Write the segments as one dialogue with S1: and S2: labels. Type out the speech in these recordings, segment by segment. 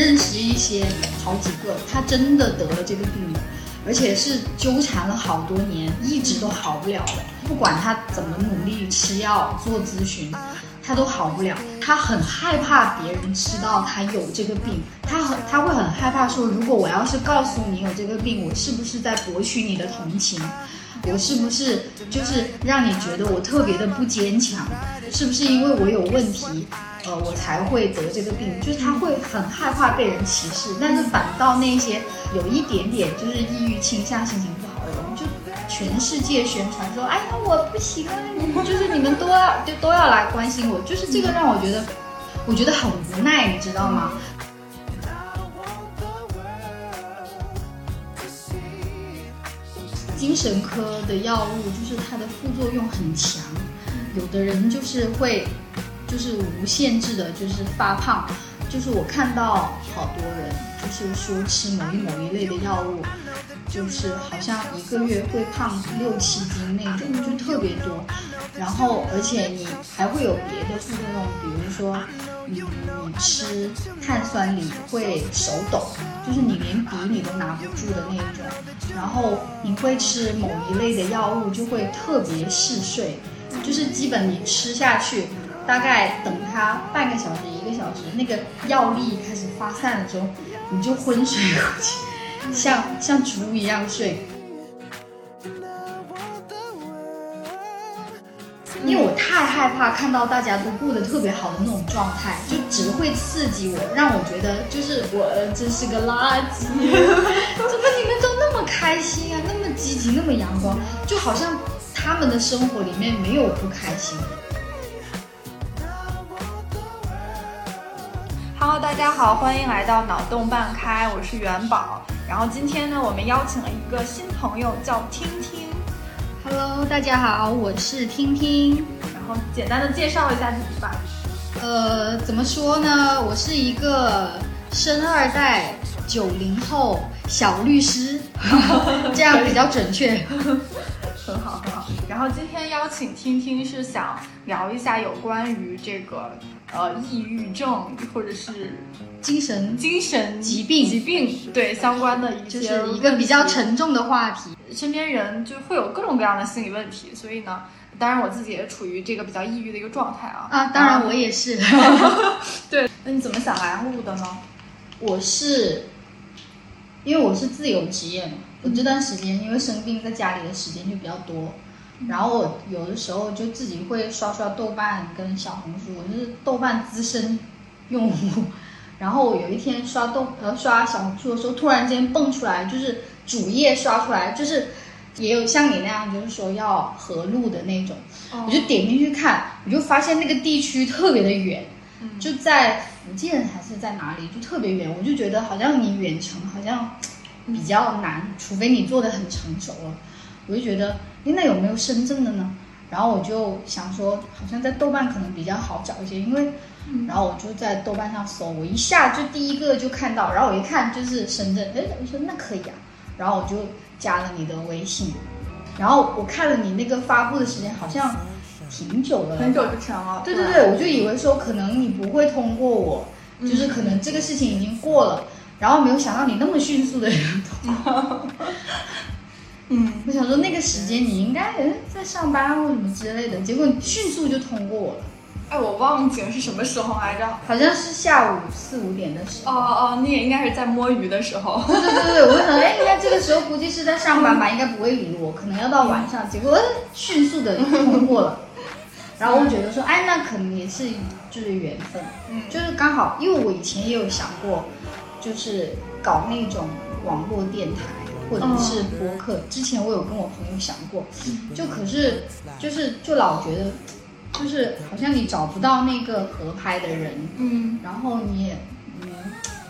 S1: 认识一些好几个，他真的得了这个病的，而且是纠缠了好多年，一直都好不了的。不管他怎么努力吃药做咨询，他都好不了。他很害怕别人知道他有这个病，他很他会很害怕说，如果我要是告诉你有这个病，我是不是在博取你的同情？我是不是就是让你觉得我特别的不坚强？是不是因为我有问题，我才会得这个病？就是他会很害怕被人歧视，但是反倒那些有一点点就是抑郁倾向、心情不好的人，就全世界宣传说，哎呀，我不行啊，就是你们都要就都要来关心我，就是这个让我觉得，我觉得很无奈，你知道吗？精神科的药物就是它的副作用很强，有的人就是会，就是无限制的，就是发胖。就是我看到好多人，就是说吃某一某一类的药物，就是好像一个月会胖六七斤那种，就特别多。然后而且你还会有别的副作用，比如说。你你吃碳酸锂会手抖，就是你连笔你都拿不住的那种。然后你会吃某一类的药物，就会特别嗜睡，就是基本你吃下去，大概等它半个小时一个小时，那个药力开始发散的时候，你就昏睡过去，像 像猪一样睡。因为我太害怕看到大家都过得特别好的那种状态，就只会刺激我，让我觉得就是我真是个垃圾。怎么你们都那么开心啊，那么积极，那么阳光，就好像他们的生活里面没有不开心的。
S2: Hello，大家好，欢迎来到脑洞半开，我是元宝。然后今天呢，我们邀请了一个新朋友，叫听听。
S1: Hello，大家好，我是听听。
S2: 然后简单的介绍一下自己吧。
S1: 呃，怎么说呢？我是一个生二代九零后小律师，这样比较准确。
S2: 很好，很好。然后今天邀请听听是想聊一下有关于这个呃抑郁症或者是
S1: 精神
S2: 精神
S1: 疾病
S2: 疾病对相关的一
S1: 些一个比较沉重的话题。
S2: 身边人就会有各种各样的心理问题，所以呢，当然我自己也处于这个比较抑郁的一个状态啊。
S1: 啊，当然我也是。
S2: 对，那你怎么想来录的呢？
S1: 我是，因为我是自由职业嘛，我这段时间因为生病在家里的时间就比较多，然后我有的时候就自己会刷刷豆瓣跟小红书，我是豆瓣资深用户。然后我有一天刷豆呃刷小红书的时候，突然间蹦出来就是。主页刷出来就是也有像你那样，就是说要合录的那种，我就点进去看，我就发现那个地区特别的远，就在福建还是在哪里，就特别远，我就觉得好像你远程好像比较难，除非你做的很成熟了，我就觉得，那有没有深圳的呢？然后我就想说，好像在豆瓣可能比较好找一些，因为，然后我就在豆瓣上搜，我一下就第一个就看到，然后我一看就是深圳，哎，我说那可以啊。然后我就加了你的微信，然后我看了你那个发布的时间好像挺久的，
S2: 很久之前了。
S1: 对对对，我就以为说可能你不会通过我，就是可能这个事情已经过了，然后没有想到你那么迅速的通过。嗯，我想说那个时间你应该在上班或什么之类的，结果迅速就通过我了。
S2: 哎，我忘记了是什么时候来着，
S1: 好像是下午四五点的时候。哦
S2: 哦，你也应该是在摸鱼的时候。
S1: 对对对对，我想，哎，应该这个时候估计是在上班吧，应该不会理我，可能要到晚上。结果迅速的通过了，然后我觉得说，哎，那可能也是就是缘分，嗯，就是刚好，因为我以前也有想过，就是搞那种网络电台或者是博客，之前我有跟我朋友想过，就可是就是就老觉得。就是好像你找不到那个合拍的人，嗯，然后你也，嗯，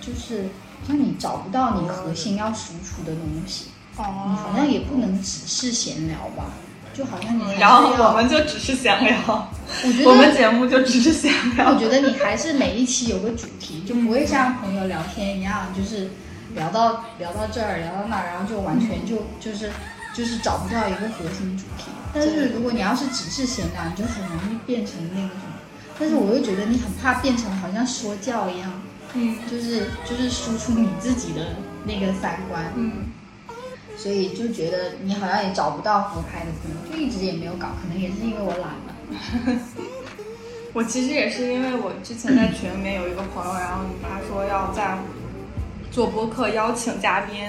S1: 就是好像你找不到你核心要输出的东西，哦，你好像也不能只是闲聊吧，就好像你，
S2: 然后我们就只是闲聊，
S1: 我觉得
S2: 我们节目就只是闲聊，
S1: 我觉得你还是每一期有个主题，就不会像朋友聊天一样，就是聊到聊到这儿聊到那儿，然后就完全就就是就是找不到一个核心主题。但是如果你要是只是闲聊，你就很容易变成那个什么。但是我又觉得你很怕变成好像说教一样，
S2: 嗯
S1: 就是就是输出你自己的那个三观，
S2: 嗯
S1: 所以就觉得你好像也找不到合拍的朋友，就一直也没有搞，可能也是因为我懒了。
S2: 我其实也是因为我之前在群里面有一个朋友，然后他说要在做播客邀请嘉宾，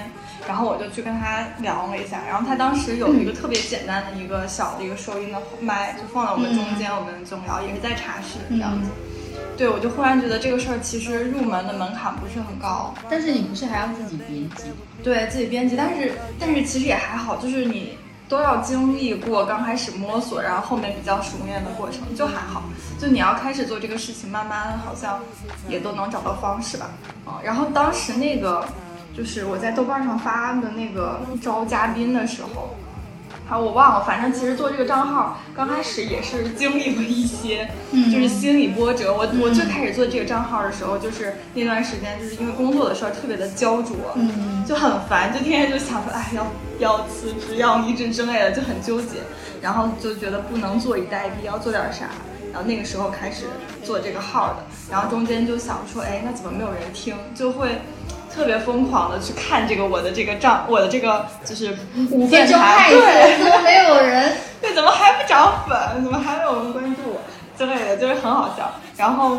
S2: 然后我就去跟他聊了一下，然后他当时有一个特别简单的一个小的一个收音的麦，就放在我们中间，我们总聊，也是在茶室这样子。对，我就忽然觉得这个事儿其实入门的门槛不是很高，
S1: 但是你不是还要自己编辑？
S2: 对自己编辑，但是但是其实也还好，就是你都要经历过刚开始摸索，然后后面比较熟练的过程，就还好。就你要开始做这个事情，慢慢好像也都能找到方式吧。啊，然后当时那个就是我在豆瓣上发的那个招嘉宾的时候。啊，我忘了，反正其实做这个账号刚开始也是经历过一些，
S1: 嗯
S2: 就是心理波折。我我最开始做这个账号的时候，就是那段时间，就是因为工作的事儿特别的焦灼，
S1: 嗯
S2: 就很烦，就天天就想说，哎，要要辞职，要离职之类的，就很纠结。然后就觉得不能坐以待毙，要做点啥。然后那个时候开始做这个号的，然后中间就想说，哎，那怎么没有人听？就会特别疯狂的去看这个我的这个账，我的这个就是
S1: 五分钟看一
S2: 对
S1: 次，怎么没有人？
S2: 对，怎么还不涨粉？怎么还没有人关注我之类的，就是很好笑。然后，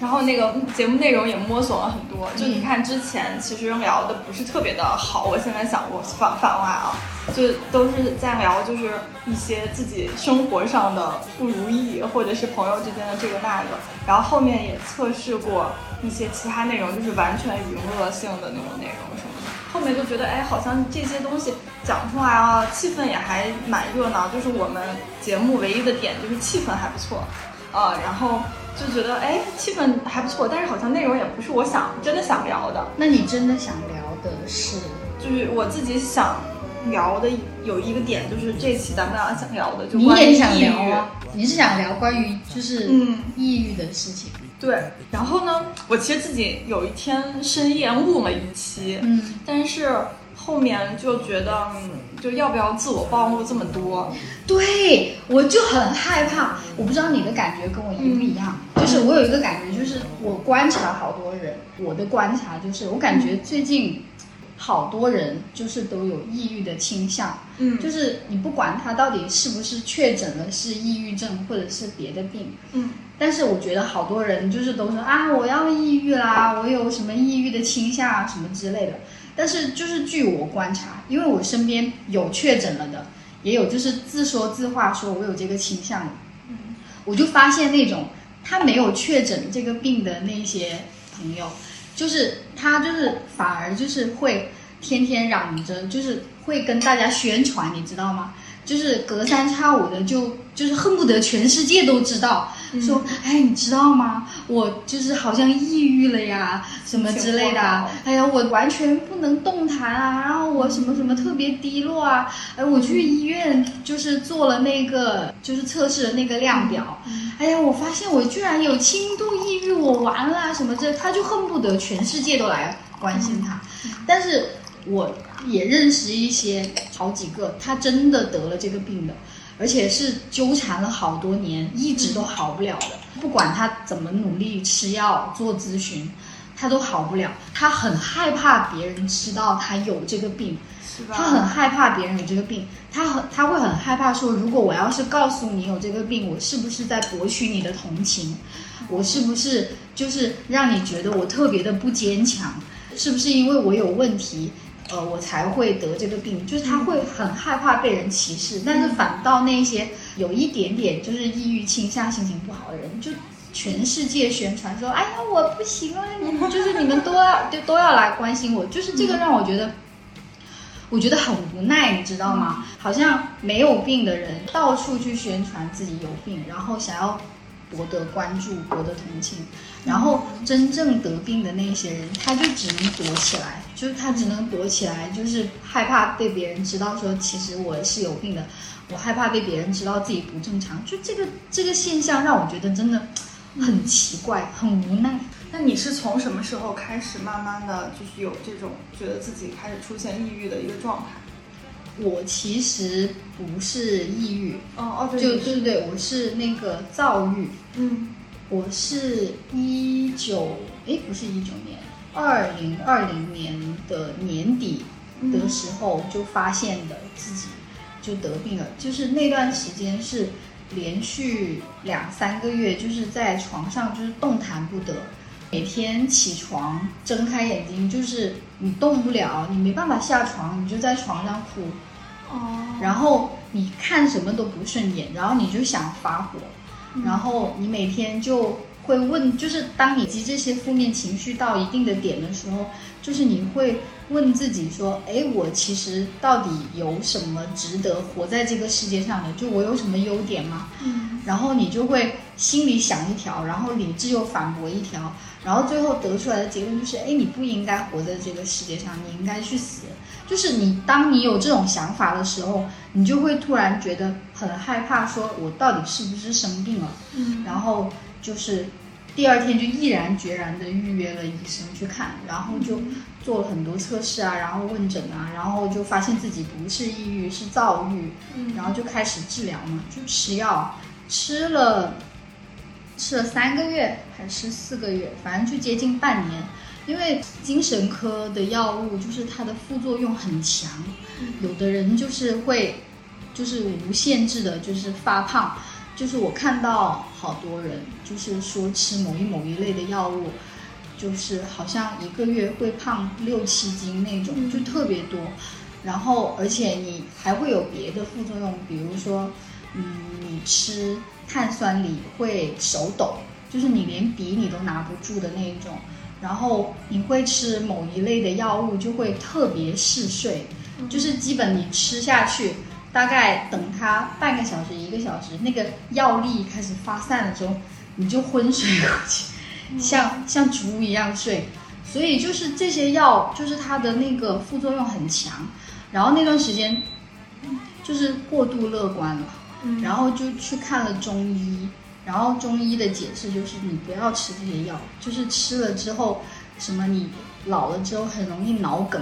S2: 然后那个节目内容也摸索了很多。就你看之前其实聊的不是特别的好，我现在想我反反过来啊，就都是在聊就是一些自己生活上的不如意，或者是朋友之间的这个那个。然后后面也测试过一些其他内容，就是完全娱乐性的那种内容什么的。后面就觉得，哎，好像这些东西讲出来啊，气氛也还蛮热闹。就是我们节目唯一的点就是气氛还不错，呃，然后就觉得，哎，气氛还不错，但是好像内容也不是我想真的想聊的。
S1: 那你真的想聊的是？
S2: 就是我自己想聊的有一个点，就是这期咱们俩想聊的，就
S1: 你
S2: 关于
S1: 也想
S2: 抑郁。
S1: 聊啊？你是想聊关于就是
S2: 嗯
S1: 抑郁的事情？
S2: 对，然后呢，我其实自己有一天深夜录了一期，
S1: 嗯，
S2: 但是后面就觉得，嗯，就要不要自我暴露这么多？
S1: 对，我就很害怕。我不知道你的感觉跟我一不一样，就是我有一个感觉，就是我观察好多人，我的观察就是我感觉最近好多人就是都有抑郁的倾向，
S2: 嗯。
S1: 就是你不管他到底是不是确诊了是抑郁症或者是别的病，
S2: 嗯。
S1: 但是我觉得好多人就是都说啊，我要抑郁啦，我有什么抑郁的倾向啊，什么之类的。但是就是据我观察，因为我身边有确诊了的，也有就是自说自话说我有这个倾向的，
S2: 嗯。
S1: 我就发现那种他没有确诊这个病的那些朋友，就是他就是反而就是会天天嚷着，就是会跟大家宣传，你知道吗？就是隔三差五的就就是恨不得全世界都知道，说哎你知道吗？我就是好像抑郁了呀，什么之类的啊。哎呀，我完全不能动弹啊，然后我什么什么特别低落啊。哎，我去医院就是做了那个就是测试的那个量表，哎呀，我发现我居然有轻度抑郁，我完了啊什么这，他就恨不得全世界都来关心他。但是我也认识一些好几个，他真的得了这个病的，而且是纠缠了好多年，一直都好不了的。不管他怎么努力吃药做咨询，他都好不了。他很害怕别人知道他有这个病，他很害怕别人有这个病，他很他会很害怕说，如果我要是告诉你有这个病，我是不是在博取你的同情？我是不是就是让你觉得我特别的不坚强？是不是因为我有问题，呃，我才会得这个病？就是他会很害怕被人歧视，但是反倒那些有一点点就是抑郁倾向、心情不好的人，就全世界宣传说，哎呀，我不行了，你们就是你们都要就都要来关心我，就是这个让我觉得。我觉得很无奈，你知道吗？好像没有病的人到处去宣传自己有病，然后想要博得关注、博得同情，然后真正得病的那些人，他就只能躲起来，就是他只能躲起来，就是害怕被别人知道说其实我是有病的，我害怕被别人知道自己不正常，就这个这个现象让我觉得真的很奇怪，很无奈。
S2: 那你是从什么时候开始慢慢的就是有这种觉得自己开始出现抑郁的一个状态？
S1: 我其实不是抑郁，
S2: 哦哦，对，
S1: 就对对对，我是那个躁郁。
S2: 嗯
S1: 我是一九，哎，不是一九年，二零二零年的年底的时候就发现的自己就得病了，就是那段时间是连续两三个月，就是在床上就是动弹不得，每天起床睁开眼睛就是你动不了，你没办法下床，你就在床上哭，
S2: 哦，
S1: 然后你看什么都不顺眼，然后你就想发火。然后你每天就会问，就是当你及这些负面情绪到一定的点的时候，就是你会问自己说：“哎，我其实到底有什么值得活在这个世界上的？就我有什么优点吗？”
S2: 嗯，
S1: 然后你就会心里想一条，然后理智又反驳一条，然后最后得出来的结论就是：哎，你不应该活在这个世界上，你应该去死。就是你，当你有这种想法的时候，你就会突然觉得很害怕，说我到底是不是生病了？
S2: 嗯，
S1: 然后就是第二天就毅然决然的预约了医生去看，然后就做了很多测试啊，然后问诊啊，然后就发现自己不是抑郁，是躁郁，
S2: 嗯
S1: 然后就开始治疗嘛，就吃药，吃了吃了三个月还是四个月，反正就接近半年。因为精神科的药物就是它的副作用很强，有的人就是会就是无限制的，就是发胖。就是我看到好多人就是说吃某一某一类的药物，就是好像一个月会胖六七斤那种，
S2: 嗯
S1: 就特别多。然后而且你还会有别的副作用，比如说，嗯，你吃碳酸锂会手抖，就是你连笔你都拿不住的那一种。然后你会吃某一类的药物，就会特别嗜睡，就是基本你吃下去，大概等它半个小时、一个小时，那个药力开始发散的时候，你就昏睡过去，像像猪一样睡。所以就是这些药，就是它的那个副作用很强。然后那段时间，就是过度乐观了，
S2: 嗯
S1: 然后就去看了中医。然后中医的解释就是你不要吃这些药，就是吃了之后，什么你老了之后很容易脑梗，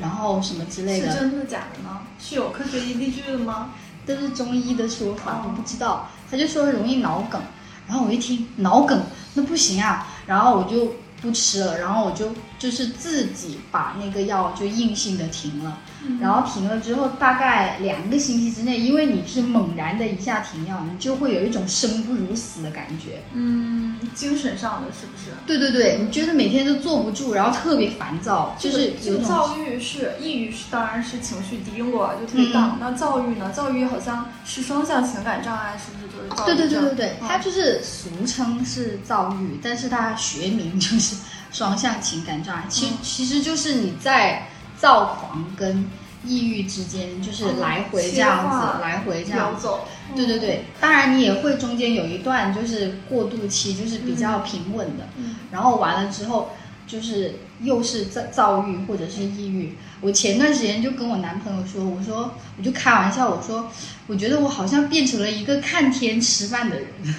S1: 然后什么之类的是，
S2: 真的假的呢？是有科学依据的吗？
S1: 这是中医的说法，
S2: 哦
S1: 我不知道。他就说容易脑梗，然后我一听脑梗那不行啊，然后我就不吃了，然后我就就是自己把那个药就硬性的停了。然后停了之后，大概两个星期之内，因为你是猛然的一下停药，你就会有一种生不如死的感觉。
S2: 嗯，精神上的是不是？
S1: 对对对，你觉得每天都坐不住，然后特别烦躁，就是
S2: 这个
S1: 有
S2: 躁郁是抑郁是当然是情绪低落，就特别
S1: 嗯
S2: down、那躁郁呢？躁郁好像是双向情感障碍，是不是就是躁郁
S1: 对对？对对对，
S2: 嗯
S1: 它就是俗称是躁郁，但是它学名就是双向情感障碍。其
S2: 嗯
S1: 其实就是你在躁狂跟抑郁之间，就是来回这样子，来回这样。
S2: 走。
S1: 对对对，当然你也会中间有一段就是过渡期，就是比较平稳的，
S2: 嗯
S1: 然后完了之后就是又是躁躁郁或者是抑郁。我前段时间就跟我男朋友说，我说我就开玩笑，我说我觉得我好像变成了一个看天吃饭的人，就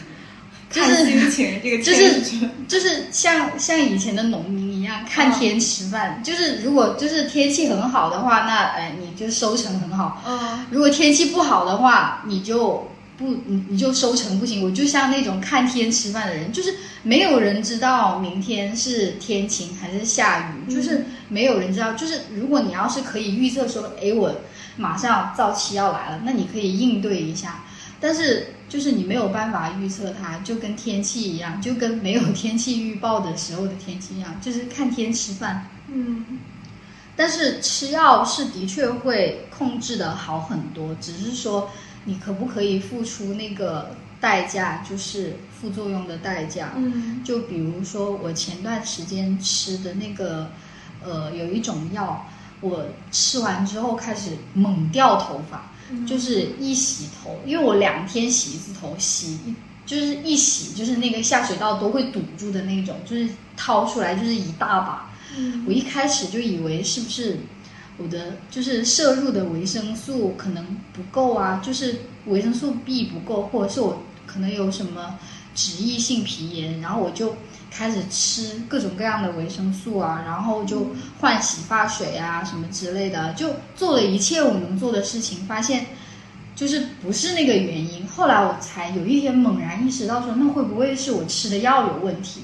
S2: 看
S1: 是
S2: 心情，这个
S1: 就是就是像像以前的农民一样看天吃饭，就是如果就是天气很好的话，那哎你就收成很好，
S2: 嗯
S1: 如果天气不好的话，你就不你你就收成不行。我就像那种看天吃饭的人，就是没有人知道明天是天晴还是下雨，
S2: 嗯
S1: 就是没有人知道。就是如果你要是可以预测说，哎，我马上造期要来了，那你可以应对一下。但是就是你没有办法预测它，就跟天气一样，就跟没有 天气预报的时候的天气一样，就是看天吃饭。
S2: 嗯
S1: 但是吃药是的确会控制的好很多，只是说你可不可以付出那个代价，就是副作用的代价。
S2: 嗯
S1: 就比如说我前段时间吃的那个，呃，有一种药，我吃完之后开始猛掉头发，
S2: 嗯
S1: 就是一洗头，因为我两天洗一次头，洗一就是一洗就是那个下水道都会堵住的那种，就是掏出来就是一大把。
S2: 嗯
S1: 我一开始就以为是不是我的就是摄入的维生素可能不够啊，就是维生素 B 不够，或者是我可能有什么脂溢性皮炎，然后我就开始吃各种各样的维生素啊，然后就换洗发水啊什么之类的，就做了一切我能做的事情，发现就是不是那个原因。后来我才有一天猛然意识到说，那会不会是我吃的药有问题？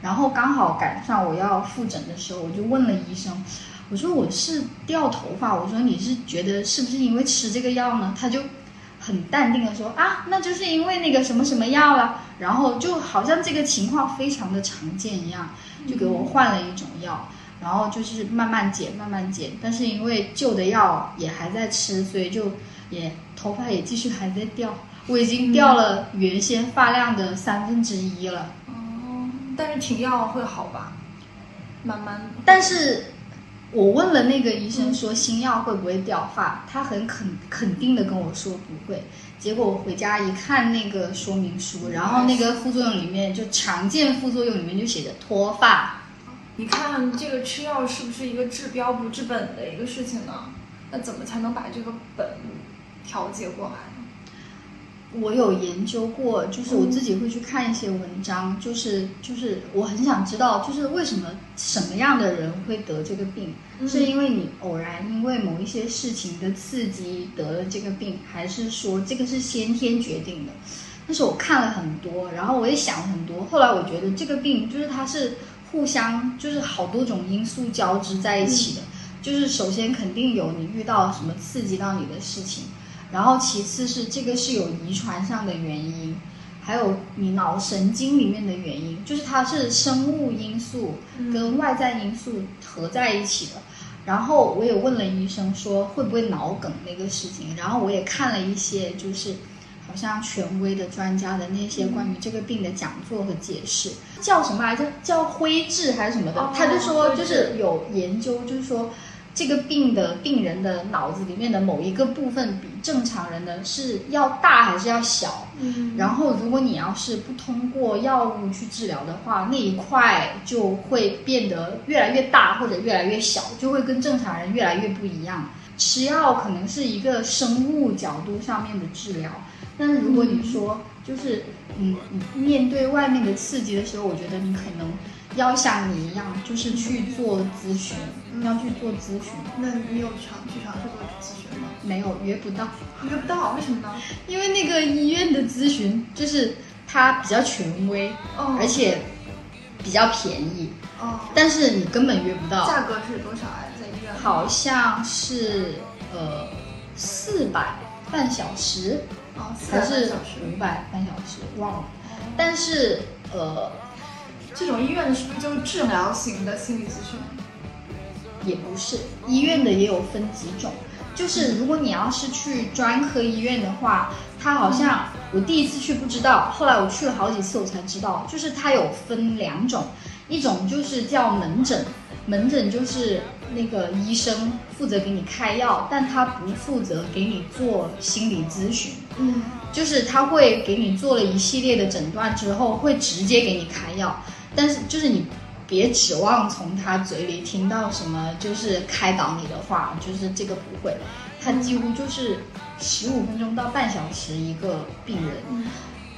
S1: 然后刚好赶上我要复诊的时候，我就问了医生，我说我是掉头发，我说你是觉得是不是因为吃这个药呢？他就很淡定的说啊，那就是因为那个什么什么药了。然后就好像这个情况非常的常见一样，就给我换了一种药，然后就是慢慢减，慢慢减。但是因为旧的药也还在吃，所以就也头发也继续还在掉。我已经掉了原先发量的三分之一了。
S2: 哦，但是停药会好吧？慢慢。
S1: 但是我问了那个医生说新药会不会掉发，他很肯肯定的跟我说不会。结果我回家一看那个说明书，然后那个副作用里面就常见副作用里面就写着脱发。
S2: 你看这个吃药是不是一个治标不治本的一个事情呢？那怎么才能把这个本调节过来？
S1: 我有研究过，就是我自己会去看一些文章，就是就是我很想知道，就是为什么什么样的人会得这个病。是因为你偶然因为某一些事情的刺激得了这个病，还是说这个是先天决定的？但是我看了很多，然后我也想了很多，后来我觉得这个病就是它是互相就是好多种因素交织在一起的，就是首先肯定有你遇到什么刺激到你的事情，然后其次是这个是有遗传上的原因。还有你脑神经里面的原因，就是它是生物因素跟外在因素合在一起的。然后我也问了医生说会不会脑梗那个事情，然后我也看了一些就是好像权威的专家的那些关于这个病的讲座和解释，叫什么来着？叫灰质还是什么的？他就说就是有研究，就是说。这个病的病人的脑子里面的某一个部分比正常人的是要大还是要小？嗯，然后如果你要是不通过药物去治疗的话，那一块就会变得越来越大或者越来越小，就会跟正常人越来越不一样。吃药可能是一个生物角度上面的治疗，但是如果你说就是嗯，你面对外面的刺激的时候，我觉得你可能。要像你一样，就是去做咨询，要去做咨询。
S2: 那你有尝去尝试过咨询吗？
S1: 没有，约不到，
S2: 约不到，为什么呢？
S1: 因为那个医院的咨询就是它比较权威，而且比较便宜，哦，但是你根本约不到。
S2: 价格是多少啊？在医院？
S1: 好像是呃四百半小时，
S2: 哦，
S1: 还是五百半小时，忘了。但是呃。
S2: 这种医院的是不是就是治疗型的心理咨询？
S1: 也不是，医院的也有分几种。就是如果你要是去专科医院的话，它好像我第一次去不知道，后来我去了好几次我才知道，就是它有分两种，一种就是叫门诊，门诊就是那个医生负责给你开药，但他不负责给你做心理咨询。嗯，就是他会给你做了一系列的诊断之后，会直接给你开药。但是就是你别指望从他嘴里听到什么就是开导你的话，就是这个不会，他几乎就是十五分钟到半小时一个病人，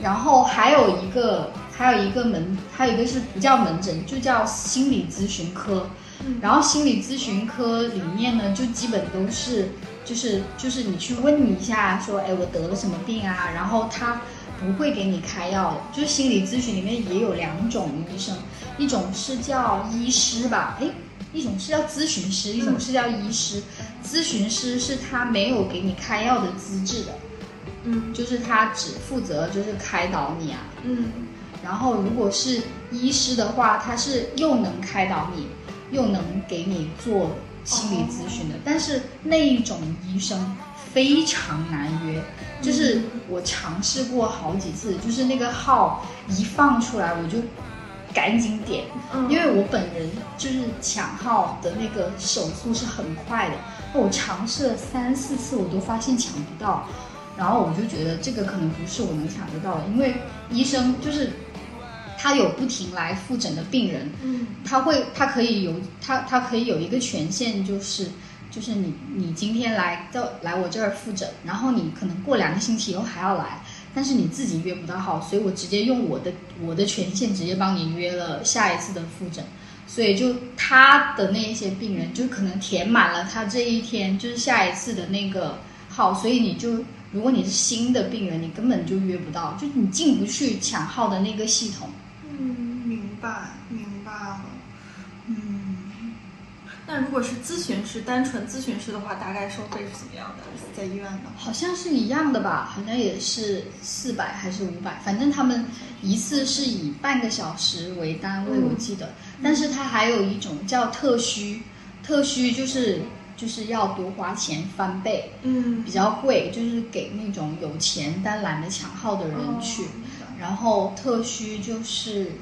S1: 然后还有一个还有一个门，还有一个是不叫门诊，就叫心理咨询科，然后心理咨询科里面呢就基本都是就是就是你去问一下说哎我得了什么病啊，然后他。不会给你开药的，就是心理咨询里面也有两种医生，一种是叫医师吧，诶，一种是叫咨询师，一种是叫医师。咨询师是他没有给你开药的资质的，嗯，就是他只负责就是开导你啊，嗯。然后如果是医师的话，他是又能开导你，又能给你做心理咨询的，但是那一种医生。非常难约，就是我尝试过好几次，就是那个号一放出来我就赶紧点，因为我本人就是抢号的那个手速是很快的。我尝试了三四次，我都发现抢不到，然后我就觉得这个可能不是我能抢得到的，因为医生就是他有不停来复诊的病人，嗯，他会他可以有他他可以有一个权限就是。就是你，你今天来到来我这儿复诊，然后你可能过两个星期以后还要来，但是你自己约不到号，所以我直接用我的我的权限直接帮你约了下一次的复诊，所以就他的那一些病人就可能填满了他这一天就是下一次的那个号，所以你就如果你是新的病人，你根本就约不到，就你进不去抢号的那个系统。
S2: 嗯，明白明白了。嗯，那如果是咨询师，单纯咨询师的话，大概收费是怎么样的？在医院呢？
S1: 好像是一样的吧，好像也是四百还是五百，反正他们一次是以半个小时为单位，
S2: 嗯
S1: 我记得。但是他还有一种叫特需，特需就是就是要多花钱翻倍，
S2: 嗯
S1: 比较贵，就是给那种有钱但懒得抢号的人去。
S2: 哦
S1: 然后特需就是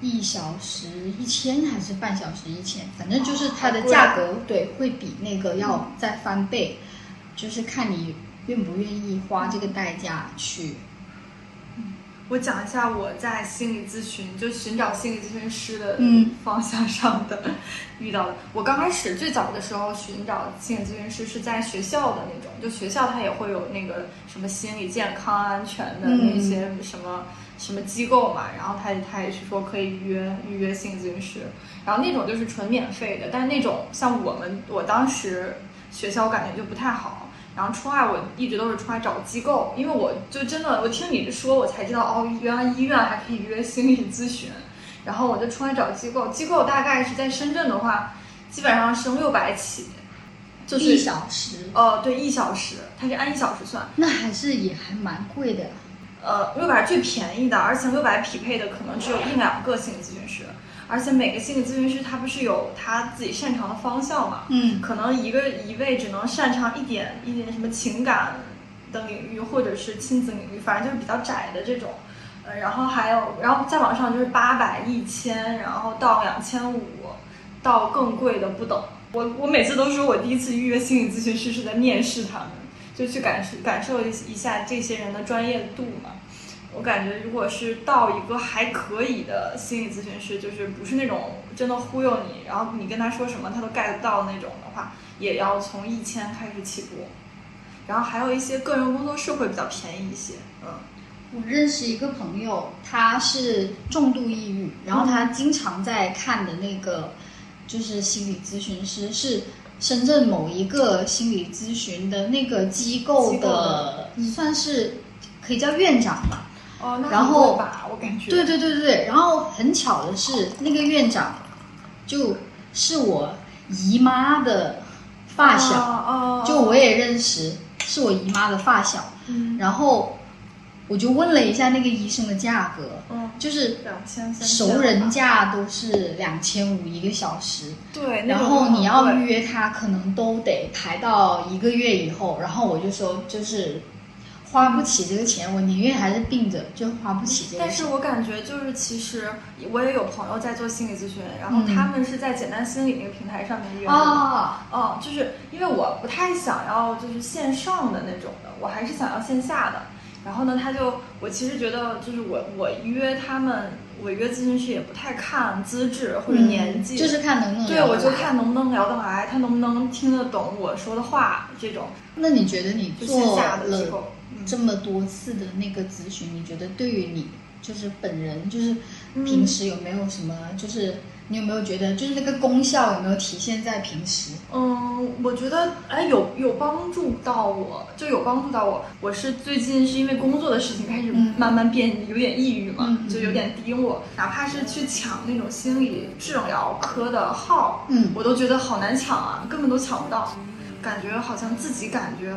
S1: 一小时一千还是半小时一千，反正就是它的价格、对会比那个要再翻倍，就是看你愿不愿意花这个代价去。
S2: 我讲一下我在心理咨询，就寻找心理咨询师的
S1: 嗯
S2: 方向上的、遇到的。我刚开始最早的时候寻找心理咨询师是在学校的那种，就学校它也会有那个什么心理健康安全的
S1: 嗯
S2: 那些什么、什么机构嘛，然后他他也是说可以预约预约心理咨询师，然后那种就是纯免费的，但是那种像我们我当时学校我感觉就不太好。然后出来，我一直都是出来找机构，因为我就真的，我听你这说，我才知道哦，原来医院还可以约心理咨询。然后我就出来找机构，机构大概是在深圳的话，基本上是六百起，就是
S1: 一小时，
S2: 哦，对，一小时，它是按一小时算。
S1: 那还是也还蛮贵的呀。
S2: 呃，六百是最便宜的，而且六百匹配的可能只有一两个心理咨询师，而且每个心理咨询师他不是有他自己擅长的方向嘛，
S1: 嗯
S2: 可能一个一位只能擅长一点一点什么情感的领域，或者是亲子领域，反正就是比较窄的这种。呃，然后还有，然后再往上就是八百、一千，然后到两千五，到更贵的不等。我我每次都说我第一次预约心理咨询师是在面试他们，就去感受感受一一下这些人的专业度嘛。我感觉如果是到一个还可以的心理咨询师，就是不是那种真的忽悠你，然后你跟他说什么他都 get 到那种的话，也要从一千开始起步。然后还有一些个人工作室会比较便宜一些，嗯
S1: 我认识一个朋友，他是重度抑郁，然后他经常在看的那个就是心理咨询师是深圳某一个心理咨询的那个机构的
S2: 的，
S1: 算是可以叫院长吧。
S2: 哦，那
S1: 然后
S2: 很贵吧，我感觉。
S1: 对对对对对，然后很巧的是，那个院长就是我姨妈的发小，
S2: 哦，哦。
S1: 就我也认识，是我姨妈的发小。
S2: 嗯。
S1: 然后我就问了一下那个医生的价格，
S2: 嗯
S1: 就是
S2: 两千三
S1: 熟人价都是两千五一个小时，
S2: 对，
S1: 然后你要预约他，可能都得排到一个月以后。然后我就说，就是花不起这个钱，我宁愿还是病着，就花不起这个钱。
S2: 但是我感觉就是，其实我也有朋友在做心理咨询，然后
S1: 嗯
S2: 他们是在简单心理那个平台上面约的。
S1: 啊，
S2: 哦，就是因为我不太想要就是线上的那种的，我还是想要线下的。然后呢，他就我其实觉得就是我我约他们，我约咨询师也不太看资质或者年纪，
S1: 嗯就是看能不能
S2: 对我就看能不能聊得来，他能不能听得懂我说的话这种，
S1: 那你觉得你
S2: 线
S1: 做了这么多次的那个咨询，你觉得对于你就是本人，就是
S2: 嗯
S1: 平时有没有什么，就是你有没有觉得，就是那个功效有没有体现在平时？
S2: 嗯，我觉得哎有有帮助到我，就有帮助到我。我是最近是因为工作的事情开始
S1: 嗯
S2: 慢慢变有点抑郁嘛，就有点低落。哪怕是去抢那种心理治疗科的号，
S1: 嗯
S2: 我都觉得好难抢啊，根本都抢不到，感觉好像自己感觉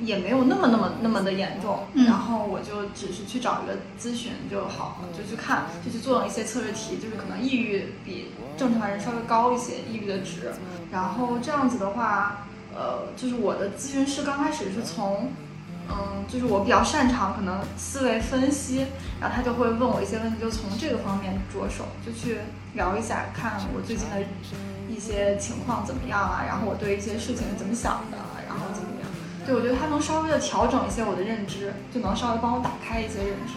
S2: 也没有那么那么那么的严重。
S1: 嗯
S2: 然后我就只是去找一个咨询就好了，就去看，就去做了一些测试题，就是可能抑郁比正常人稍微高一些，抑郁的值。然后这样子的话，呃，就是我的咨询师刚开始是从，嗯，就是我比较擅长可能思维分析，然后他就会问我一些问题，就从这个方面着手，就去聊一下，看我最近的一些情况怎么样啊，然后我对一些事情是怎么想的，然后怎。对，我觉得他能稍微的调整一些我的认知，就能稍微帮我打开一些认知。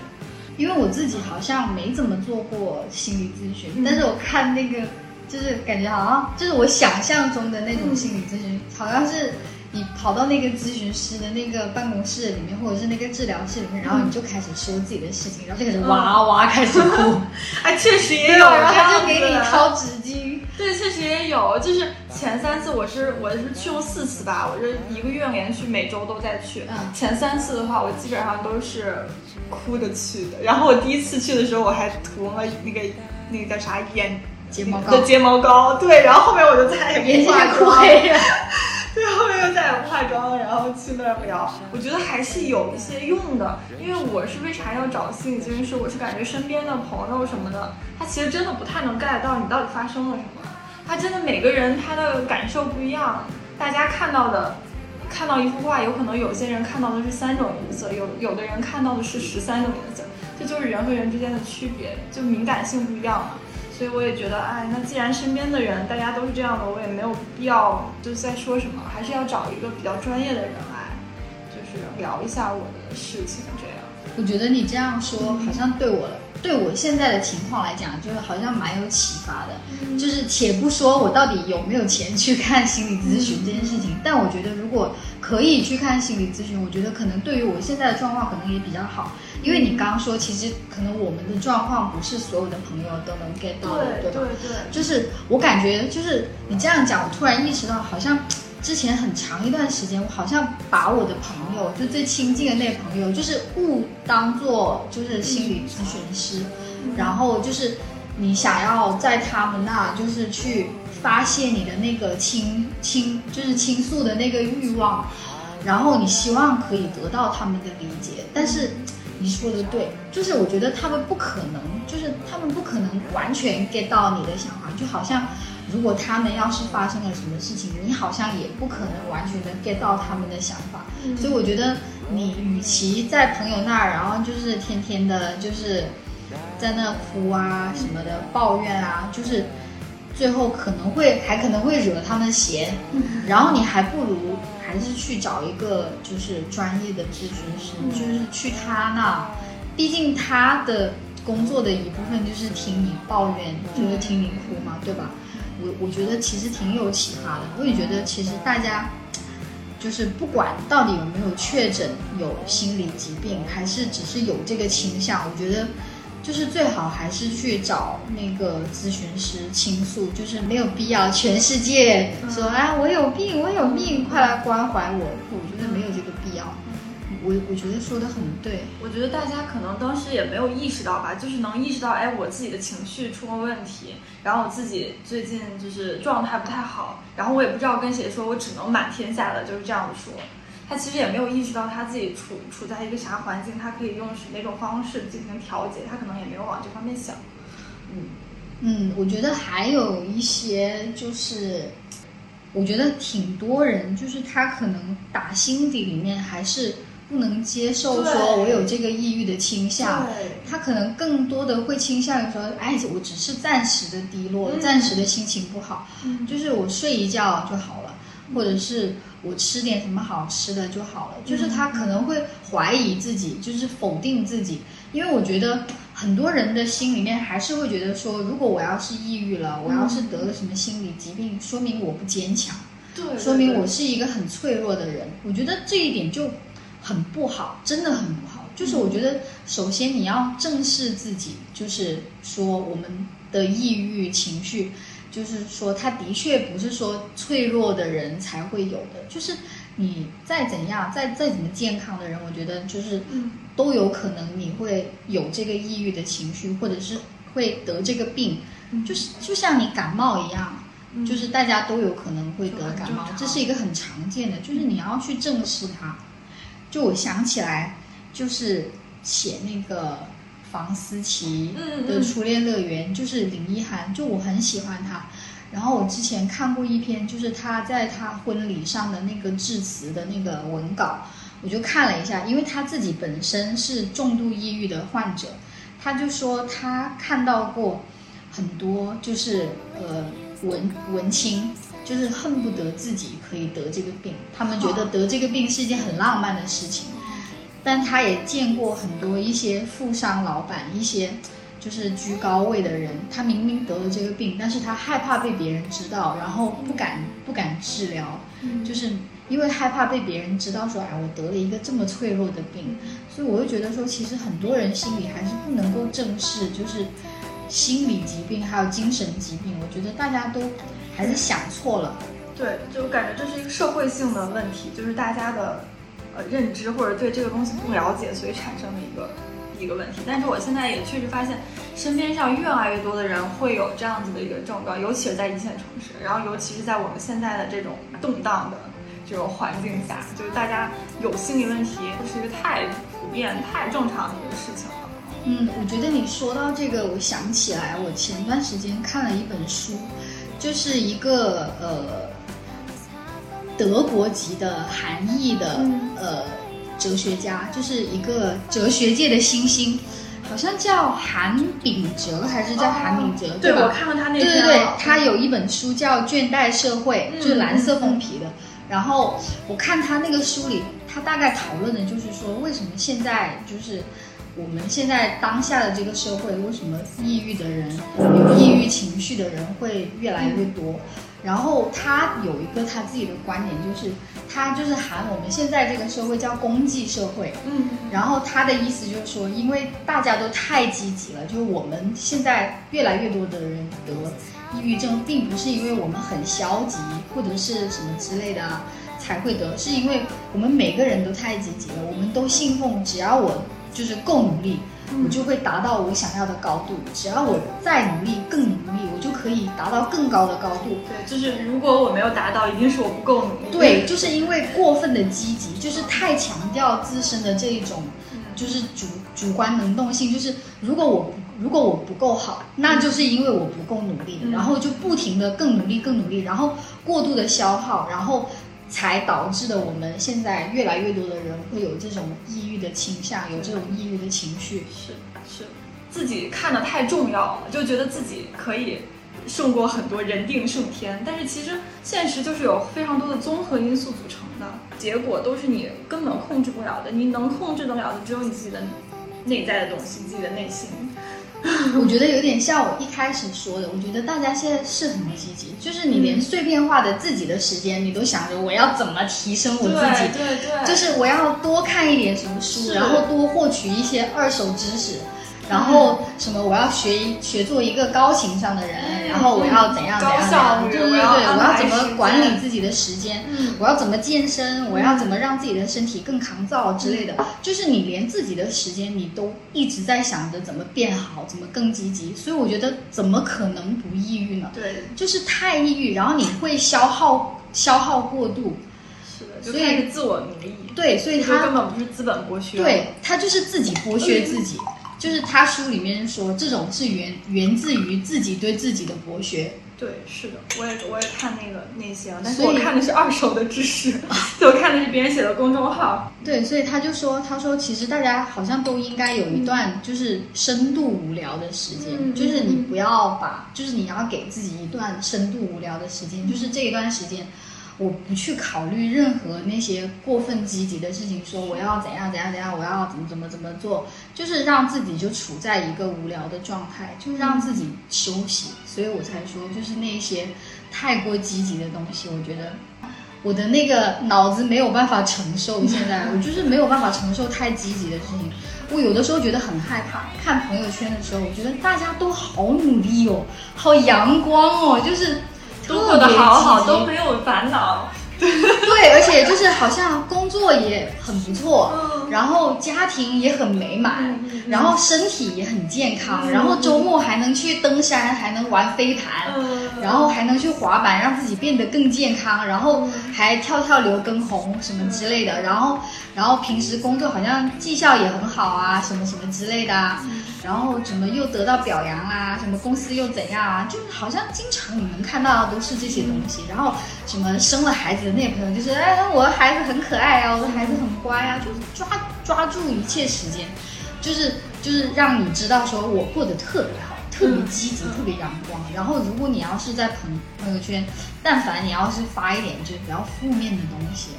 S1: 因为我自己好像没怎么做过心理咨询，
S2: 嗯
S1: 但是我看那个，就是感觉好像就是我想象中的那种心理咨询，好像是你跑到那个咨询师的那个办公室里面，或者是那个治疗室里面，然后你就开始说自己的事情，然后就开始哇哇开始哭，
S2: 哎，确实也有
S1: 然后他就给你掏纸巾，
S2: 对，确实也有，就是前三次我是我是去过四次吧，我这一个月连续每周都在去。
S1: 嗯
S2: 前三次的话，我基本上都是哭着去的。然后我第一次去的时候，我还涂了那个那个叫啥眼
S1: 睫毛膏
S2: 的睫毛膏，对。然后后面我就再也
S1: 眼睛
S2: 不化
S1: 哭
S2: 妆。最，后又再也不化妆，然后去那儿聊，我觉得还是有一些用的。因为我是为啥要找心理咨询师？我是感觉身边的朋友什么的，他其实真的不太能 get 到你到底发生了什么。他真的每个人他的感受不一样，大家看到的。看到一幅画，有可能有些人看到的是三种颜色，有有的人看到的是十三种颜色，这就是人和人之间的区别，就敏感性不一样嘛。所以我也觉得，哎，那既然身边的人大家都是这样的，我也没有必要就是在说什么，还是要找一个比较专业的人来，就是聊一下我的事情，这样。
S1: 我觉得你这样说，好像对我对我现在的情况来讲，就是好像蛮有启发的。就是且不说我到底有没有钱去看心理咨询这件事情，但我觉得如果可以去看心理咨询，我觉得可能对于我现在的状况可能也比较好。因为你刚刚说，其实可能我们的状况不是所有的朋友都能 get 到的，
S2: 对
S1: 吧？
S2: 对，
S1: 就是我感觉，就是你这样讲，我突然意识到，好像之前很长一段时间，我好像把我的朋友，就最亲近的那朋友，就是误当做就是心理咨询师，然后就是你想要在他们那，就是去发泄你的那个倾倾，就是倾诉的那个欲望，然后你希望可以得到他们的理解，但是。你说的对，就是我觉得他们不可能，就是他们不可能完全 get 到你的想法，就好像如果他们要是发生了什么事情，你好像也不可能完全的 get 到他们的想法。所以我觉得你与其在朋友那儿，然后就是天天的，就是在那哭啊什么的抱怨啊，就是最后可能会还可能会惹他们嫌，然后你还不如。还是去找一个就是专业的咨询师，就是去他那，毕竟他的工作的一部分就是听你抱怨，就是听你哭嘛，对吧？我我觉得其实挺有启发的。我也觉得其实大家就是不管到底有没有确诊有心理疾病，还是只是有这个倾向，我觉得。就是最好还是去找那个咨询师倾诉，就是没有必要全世界说啊我有病我有病，快来关怀我，我觉得没有这个必要。我我觉得说的很对，
S2: 我觉得大家可能当时也没有意识到吧，就是能意识到，哎，我自己的情绪出了问题，然后我自己最近就是状态不太好，然后我也不知道跟谁说，我只能满天下的就是这样说。他其实也没有意识到他自己处处在一个啥环境，他可以用哪种方式进行调节，他可能也没有往这方面想。
S1: 嗯嗯，我觉得还有一些就是，我觉得挺多人就是他可能打心底里面还是不能接受说我有这个抑郁的倾向，他可能更多的会倾向于说，哎，我只是暂时的低落，暂时的心情不好，就是我睡一觉就好了，或者是。我吃点什么好吃的就好了，就是他可能会怀疑自己，就是否定自己，因为我觉得很多人的心里面还是会觉得说，如果我要是抑郁了，我要是得了什么心理疾病，说明我不坚强，
S2: 对，
S1: 说明我是一个很脆弱的人。我觉得这一点就很不好，真的很不好。就是我觉得，首先你要正视自己，就是说我们的抑郁情绪。就是说，他的确不是说脆弱的人才会有的，就是你再怎样，再再怎么健康的人，我觉得就是都有可能你会有这个抑郁的情绪，或者是会得这个病，就是就像你感冒一样，就是大家都有可能会得感冒，这是一个很常见的，就是你要去正视它。就我想起来，就是写那个。房思琪的初恋乐园就是林一涵，就我很喜欢她。然后我之前看过一篇，就是她在她婚礼上的那个致辞的那个文稿，我就看了一下，因为她自己本身是重度抑郁的患者，她就说她看到过很多就是呃文文青，就是恨不得自己可以得这个病，他们觉得得这个病是一件很浪漫的事情。但他也见过很多一些富商老板，一些就是居高位的人，他明明得了这个病，但是他害怕被别人知道，然后不敢不敢治疗，就是因为害怕被别人知道说，哎，我得了一个这么脆弱的病，所以我就觉得说，其实很多人心里还是不能够正视，就是心理疾病，还有精神疾病，我觉得大家都还是想错了。
S2: 对，就感觉这是一个社会性的问题，就是大家的呃认知或者对这个东西不了解，所以产生的一个一个问题。但是我现在也确实发现，身边上越来越多的人会有这样子的一个症状，尤其是在一线城市，然后尤其是在我们现在的这种动荡的这种环境下，就是大家有心理问题，是一个太普遍、太正常的一个事情了。
S1: 嗯，我觉得你说到这个，我想起来，我前段时间看了一本书，就是一个呃德国籍的韩裔的、
S2: 嗯
S1: 呃哲学家，就是一个哲学界的新星，好像叫韩炳哲还是叫韩炳哲，
S2: 对，
S1: 吧？
S2: 我看了他那
S1: 对
S2: 篇
S1: 对对
S2: 了，
S1: 他有一本书叫《倦怠社会》，
S2: 嗯
S1: 就是蓝色封皮的。然后我看他那个书里，他大概讨论的就是说，为什么现在就是我们现在当下的这个社会，为什么抑郁的人、有抑郁情绪的人会越来越多？然后他有一个他自己的观点，就是他就是喊我们现在这个社会叫功绩社会，
S2: 嗯，
S1: 然后他的意思就是说，因为大家都太积极了，就是我们现在越来越多的人得抑郁症，并不是因为我们很消极或者是什么之类的啊才会得，是因为我们每个人都太积极了，我们都信奉只要我就是够努力，我就会达到我想要的高度，只要我再努力更努力，我就可以达到更高的高度。
S2: 对，就是如果我没有达到，一定是我不够努力。
S1: 对，就是因为过分的积极，就是太强调自身的这一种，就是主主观能动性，就是如果我不如果我不够好，那就是因为我不够努力，
S2: 嗯
S1: 然后就不停的更努力更努力，然后过度的消耗，然后才导致的我们现在越来越多的人会有这种抑郁的倾向，有这种抑郁的情绪。
S2: 是是，自己看得太重要了，就觉得自己可以胜过很多人定胜天，但是其实现实就是有非常多的综合因素组成的，结果都是你根本控制不了的，你能控制得了的只有你自己的内在的东西，自己的内心。
S1: 我觉得有点像我一开始说的，我觉得大家现在是很积极，就是你连碎片化的自己的时间，你都想着我要怎么提升我自己，
S2: 对对
S1: 就是我要多看一点什么书，然后多获取一些二手知识，然后什么我要学学做一个高情商的人，
S2: 嗯
S1: 然后我要怎样怎样
S2: 高
S1: 怎
S2: 效
S1: 样，对对对，
S2: 我要
S1: 怎么管理自己的时间，
S2: 嗯。
S1: 我要怎么健身，我要怎么让自己的身体更抗造之类的，就是你连自己的时间你都一直在想着怎么变好，怎么更积极，所以我觉得怎么可能不抑郁呢？
S2: 对，
S1: 就是太抑郁，然后你会消耗消耗过度，
S2: 是的，就
S1: 所以
S2: 自我奴役，
S1: 对，所以他
S2: 根本不是资本剥削，
S1: 对他就是自己剥削自己，就是他书里面说这种是源源自于自己对自己的博学。
S2: 对，是的，我也我也看那个那些了，但是我看的是二手的知识，对我看的是别人写的公众号。
S1: 对，所以他就说，他说其实大家好像都应该有一段就是深度无聊的时间，
S2: 嗯
S1: 就是你不要把，就是你要给自己一段深度无聊的时间，就是这一段时间。我不去考虑任何那些过分积极的事情，说我要怎样怎样怎样，我要怎么怎么怎么做，就是让自己就处在一个无聊的状态，就让自己休息。所以我才说，就是那些太过积极的东西，我觉得我的那个脑子没有办法承受。现在我就是没有办法承受太积极的事情。我有的时候觉得很害怕，看朋友圈的时候，我觉得大家都好努力哦，好阳光哦，就是
S2: 都过得好好，都没有烦恼。
S1: 对，而且就是好像工作也很不错，
S2: 嗯。
S1: 然后家庭也很美满，然后身体也很健康，
S2: 嗯
S1: 然后周末还能去登山，还能玩飞盘，
S2: 嗯。
S1: 然后还能去滑板，让自己变得更健康，然后
S2: 嗯
S1: 还跳跳刘畊宏什么之类的，然后然后平时工作好像绩效也很好啊，什么什么之类的啊，然后怎么又得到表扬啊，什么公司又怎样啊，就是好像经常你能看到的都是这些东西，然后什么生了孩子的那个朋友就是，哎，我的孩子很可爱啊，我的孩子很乖啊，就是抓抓住一切时间，就是就是让你知道说我过得特别好，特别积极，特别阳光。然后如果你要是在朋朋友圈，但凡你要是发一点就是比较负面的东西，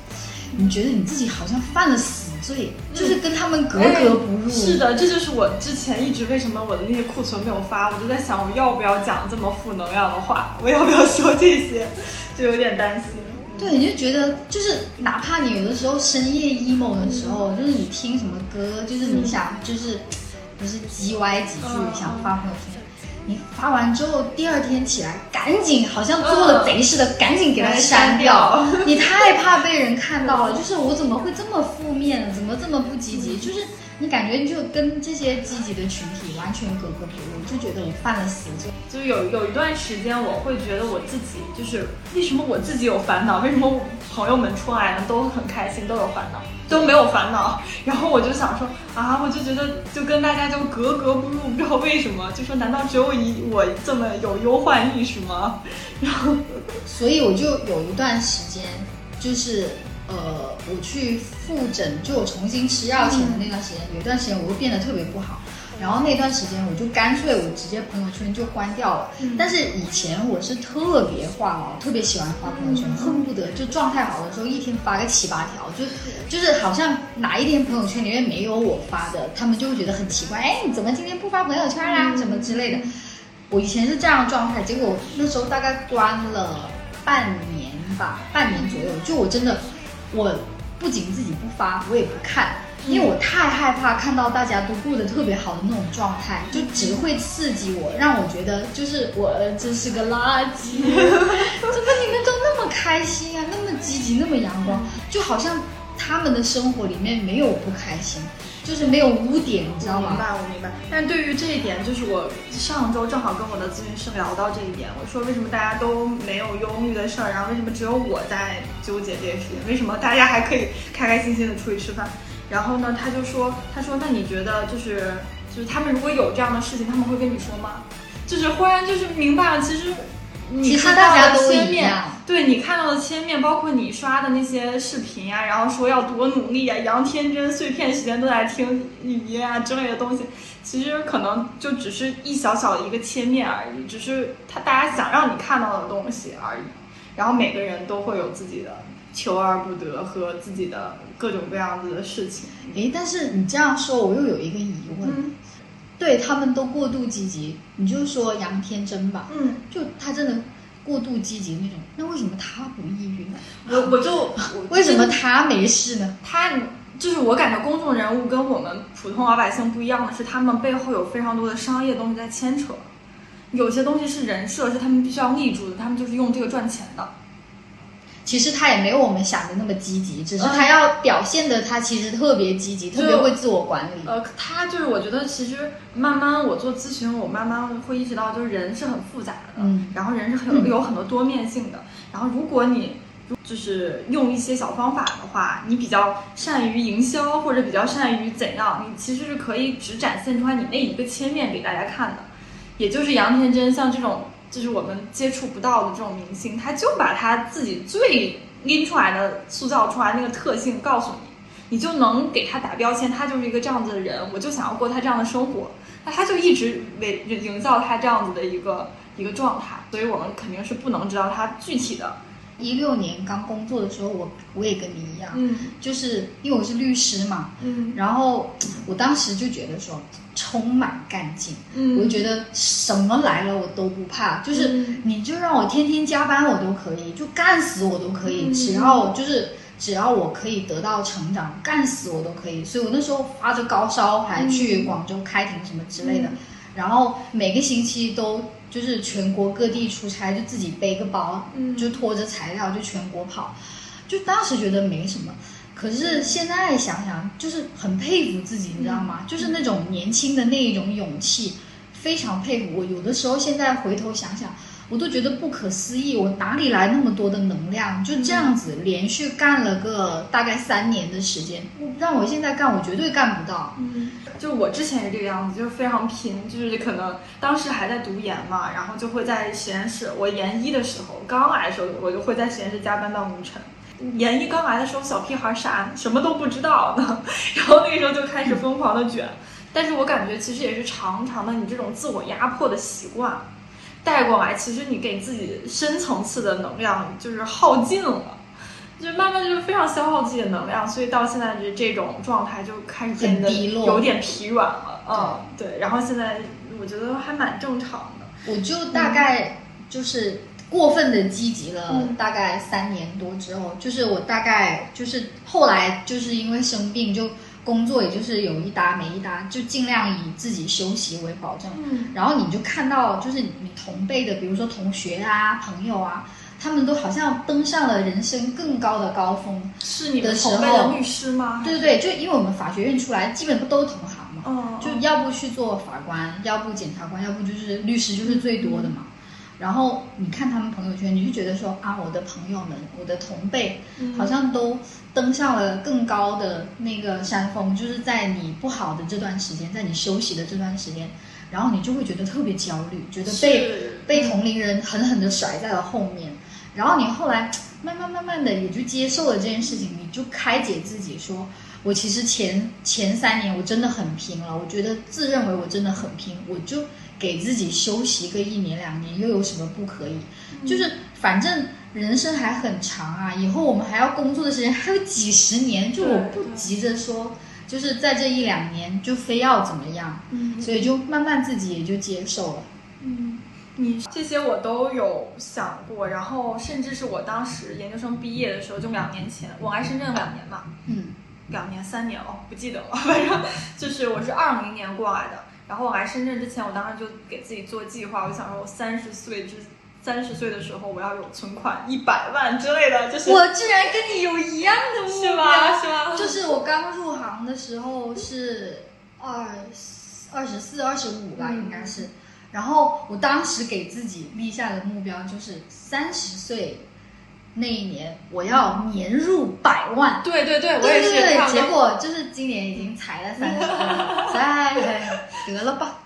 S1: 你觉得你自己好像犯了死罪，就是跟他们格格不入。
S2: 哎是的，这就是我之前一直为什么我的那些库存没有发，我就在想我要不要讲这么负能量的话，我要不要说这些，就有点担心。
S1: 对，你就觉得就是，哪怕你有的时候深夜 emo 的时候，就是你听什么歌，就是你想就是不是叽歪几句、
S2: 嗯
S1: 想发朋友圈，你发完之后，第二天起来赶紧好像做了贼似的，赶紧给它删掉。你太怕被人看到了，就是我怎么会这么负面呢？怎么这么不积极？就是你感觉就跟这些积极的群体完全格格不入，就觉得我犯了死罪。
S2: 就是有有一段时间，我会觉得我自己就是为什么我自己有烦恼，为什么朋友们出来呢都很开心，都有烦恼。都没有烦恼，然后我就想说啊，我就觉得就跟大家就格格不入，不知道为什么，就说难道只有一我这么有忧患意识吗？然后，
S1: 所以我就有一段时间，就是呃，我去复诊，就我重新吃药前的那段时间，有一段时间我会变得特别不好。然后那段时间我就干脆我直接朋友圈就关掉了。但是以前我是特别话哦，特别喜欢发朋友圈，恨不得就状态好的时候一天发个七八条，就就是好像哪一天朋友圈里面没有我发的，他们就会觉得很奇怪，哎，你怎么今天不发朋友圈啦？什么之类的。我以前是这样的状态，结果那时候大概关了半年吧，半年左右，就我真的，我不仅自己不发，我也不看。因为我太害怕看到大家都过得特别好的那种状态，就只会刺激我，让我觉得就是我真是个垃圾。怎么你们都那么开心啊，那么积极，那么阳光，就好像他们的生活里面没有不开心，就是没有污点，你知道吗？
S2: 明白，我明白。但对于这一点，就是我上周正好跟我的咨询师聊到这一点，我说为什么大家都没有忧郁的事儿，然后为什么只有我在纠结这些事情？为什么大家还可以开开心心的出去吃饭？然后呢，他就说，他说，那你觉得就是，就是他们如果有这样的事情，他们会跟你说吗？就是忽然就是明白了，其实你看到的千面，对你看到的切面，包括你刷的那些视频呀，然后说要多努力啊，杨天真碎片时间都在听语音啊之类的东西，其实可能就只是一小小的一个切面而已，只是他大家想让你看到的东西而已。然后每个人都会有自己的。求而不得和自己的各种各样子的事情，
S1: 诶，但是你这样说，我又有一个疑问，对他们都过度积极，你就说杨天真吧，
S2: 嗯，
S1: 就他真的过度积极那种，那为什么他不抑郁呢？
S2: 我我就
S1: 为什么他没事呢？
S2: 他就是我感觉公众人物跟我们普通老百姓不一样的是，他们背后有非常多的商业东西在牵扯，有些东西是人设，是他们必须要立住的，他们就是用这个赚钱的。
S1: 其实他也没有我们想的那么积极，只是他要表现的他其实特别积极，特别会自我管理。
S2: 呃，他就是我觉得其实慢慢我做咨询，我慢慢会意识到，就是人是很复杂的，
S1: 嗯，
S2: 然后人是很 有很多多面性的。然后如果你就是用一些小方法的话，你比较善于营销或者比较善于怎样，你其实是可以只展现出来你那一个切面给大家看的，也就是杨天真像这种。就是我们接触不到的这种明星，他就把他自己最拎出来的、塑造出来那个特性告诉你，你就能给他打标签，他就是一个这样子的人，我就想要过他这样的生活，那他就一直为营造他这样子的一个一个状态，所以我们肯定是不能知道他具体的。
S1: 一六年刚工作的时候，我我也跟你一样，
S2: 嗯，
S1: 就是因为我是律师嘛，
S2: 嗯，
S1: 然后我当时就觉得说充满干劲，
S2: 嗯，
S1: 我就觉得什么来了我都不怕，就是你就让我天天加班我都可以，就干死我都可以，只要就是只要我可以得到成长，干死我都可以。所以我那时候发着高烧还去广州开庭什么之类的，然后每个星期都。就是全国各地出差，就自己背个包，就拖着材料就全国跑，就当时觉得没什么，可是现在想想，就是很佩服自己，你知道吗？就是那种年轻的那一种勇气，非常佩服我。有的时候现在回头想想。我都觉得不可思议，我哪里来那么多的能量？就这样子连续干了个大概三年的时间，让我现在干，我绝对干不到。
S2: 嗯，就我之前也这个样子，就是非常拼，就是可能当时还在读研嘛，然后就会在实验室。我研一的时候刚来的时候，我就会在实验室加班到凌晨。研一刚来的时候，小屁孩啥什么都不知道呢，然后那个时候就开始疯狂的卷。但是我感觉其实也是长长的你这种自我压迫的习惯。带过来，其实你给自己深层次的能量就是耗尽了，就慢慢就是非常消耗自己的能量，所以到现在这这种状态就开始变得有点疲软了。嗯，对。然后现在我觉得还蛮正常的。
S1: 我就大概就是过分的积极了，大概三年多之后，就是我大概就是后来就是因为生病就工作也就是有一搭没一搭，就尽量以自己休息为保证。
S2: 嗯
S1: 然后你就看到，就是你同辈的，比如说同学啊、朋友啊，他们都好像登上了人生更高的高峰。
S2: 是你们
S1: 的时
S2: 同辈的律师吗？
S1: 对对对，就因为我们法学院出来，基本不都同行嘛，
S2: 嗯，
S1: 就要不去做法官，要不检察官，要不就是律师，就是最多的嘛。然后你看他们朋友圈，你就觉得说啊，我的朋友们，我的同辈，
S2: 嗯
S1: 好像都登上了更高的那个山峰，就是在你不好的这段时间，在你休息的这段时间，然后你就会觉得特别焦虑，觉得被被同龄人狠狠的甩在了后面，然后你后来慢慢慢慢的也就接受了这件事情，你就开解自己说，我其实前前三年我真的很拼了，我觉得自认为我真的很拼，我就给自己休息个一年两年，又有什么不可以？就是反正人生还很长啊，以后我们还要工作的时间 还有几十年，就我不急着说，就是在这一两年就非要怎么样，
S2: 嗯
S1: 所以就慢慢自己也就接受了。
S2: 嗯，你这些我都有想过，然后甚至是我当时研究生毕业的时候，就两年前，我来深圳两年嘛，
S1: 嗯
S2: 两年三年哦，不记得了，反正就是我是二零年过来的。然后我来深圳之前，我当时就给自己做计划，我想说，我三十岁之三十岁的时候，我要有存款一百万之类的，就是
S1: 我居然跟你有一样的目
S2: 是
S1: 标，
S2: 吗？是吗？
S1: 就是我刚入行的时候是二二十四、二十五吧，
S2: 嗯
S1: 应该是。然后我当时给自己立下的目标就是三十岁那一年我要年入百万。
S2: 对对对，我也是
S1: 对对对，
S2: 差不多
S1: 结果就是今年已经才了三十岁，再 得了吧，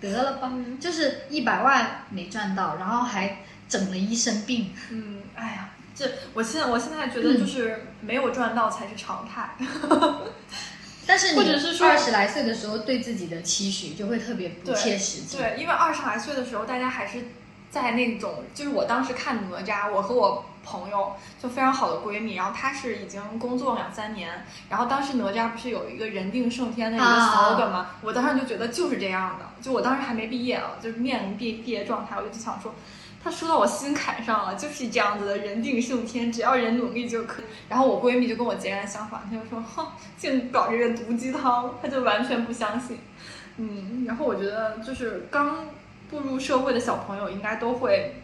S1: 得了吧，就是一百万没赚到，然后还整了一身病。
S2: 嗯，哎呀，这我现在我现在觉得就是没有赚到才是常态。
S1: 但是你二十来岁的时候，对自己的期许就会特别不切实际。
S2: 对，因为二十来岁的时候，大家还是在那种，就是我当时看哪吒，我和我朋友就非常好的闺蜜，然后她是已经工作两三年，然后当时哪吒不是有一个人定胜天的一个
S1: 啊
S2: slogan 吗？我当时就觉得就是这样的，就我当时还没毕业啊，就是面临毕毕业状态，我就想说。他说到我心坎上了，就是这样子的，人定胜天，只要人努力就可以。然后我闺蜜就跟我截然相反，她就说：“哼，净搞这个毒鸡汤。”她就完全不相信。嗯，然后我觉得就是刚步入社会的小朋友应该都会，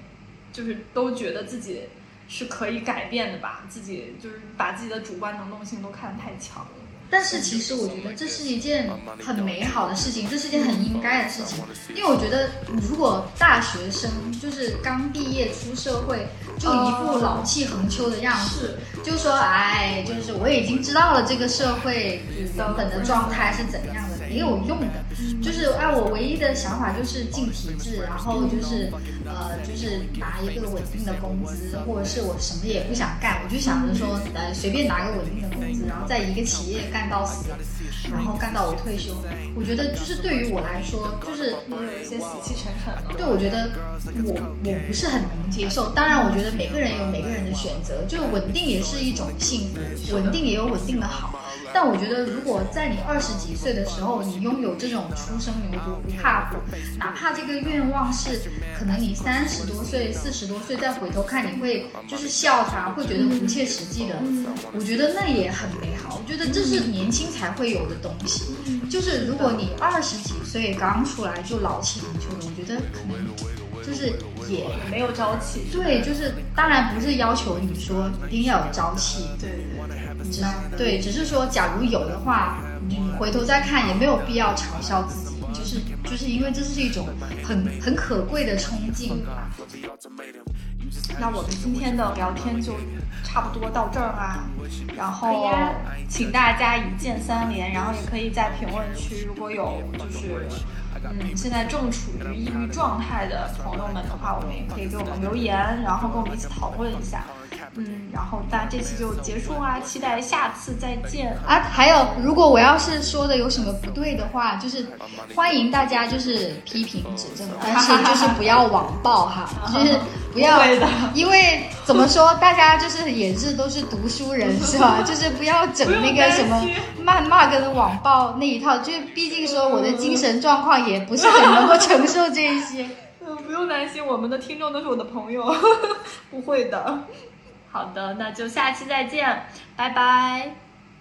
S2: 就是都觉得自己是可以改变的吧，自己就是把自己的主观能动性都看得太强了。
S1: 但是其实我觉得这是一件很美好的事情，这是一件很应该的事情。因为我觉得，如果大学生就是刚毕业出社会，就一副老气横秋的样子，就说哎，就是我已经知道了这个社会原本的状态是怎样的，没有用的。就是哎，我唯一的想法就是进体制，然后就是呃，就是拿一个稳定的工资，或者是我什么也不想干，我就想着说，呃，随便拿个稳定的工资，然后在一个企业干到死，然后干到我退休。我觉得就是对于我来说，就是
S2: 也有一些死气沉沉了。
S1: 对，我觉得我我不是很能接受。当然，我觉得每个人有每个人的选择，就稳定也是一种幸福，稳定也有稳定的好。但我觉得，如果在你二十几岁的时候，你拥有这种初生牛犊不怕虎，哪怕这个愿望是可能你三十多岁、四十多岁再回头看，你会就是笑他，会觉得不切实际的。我觉得那也很美好。我觉得这是年轻才会有的东西。就是如果你二十几岁刚出来就老气横秋的，我觉得可能就是也
S2: 没有朝气。
S1: 对，就是当然不是要求你说一定要有朝气，
S2: 对对对。
S1: 只对，只是说假如有的话，你回头再看也没有必要嘲笑自己，就是就是因为这是一种很很可贵的冲劲。
S2: 那我们今天的聊天就差不多到这儿啦，然后请大家一键三连，然后也可以在评论区如果有就是嗯现在正处于抑郁状态的朋友们的话，我们也可以给我们留言，然后跟我们一起讨论一下。嗯，然后大家这期就结束啊，期待下次再见。
S1: 啊，还有，如果我要是说的有什么不对的话，就是欢迎大家就是批评指正，但是就是不要网暴哈，就是不要
S2: 不的，
S1: 因为怎么说，大家就是也是都是读书人是吧？就是不要整那个什么谩骂跟网暴那一套，就毕竟说我的精神状况也不是很能够承受这一些。
S2: 嗯，不用担心，我们的听众都是我的朋友，不会的。好的，那就下期再见，拜拜。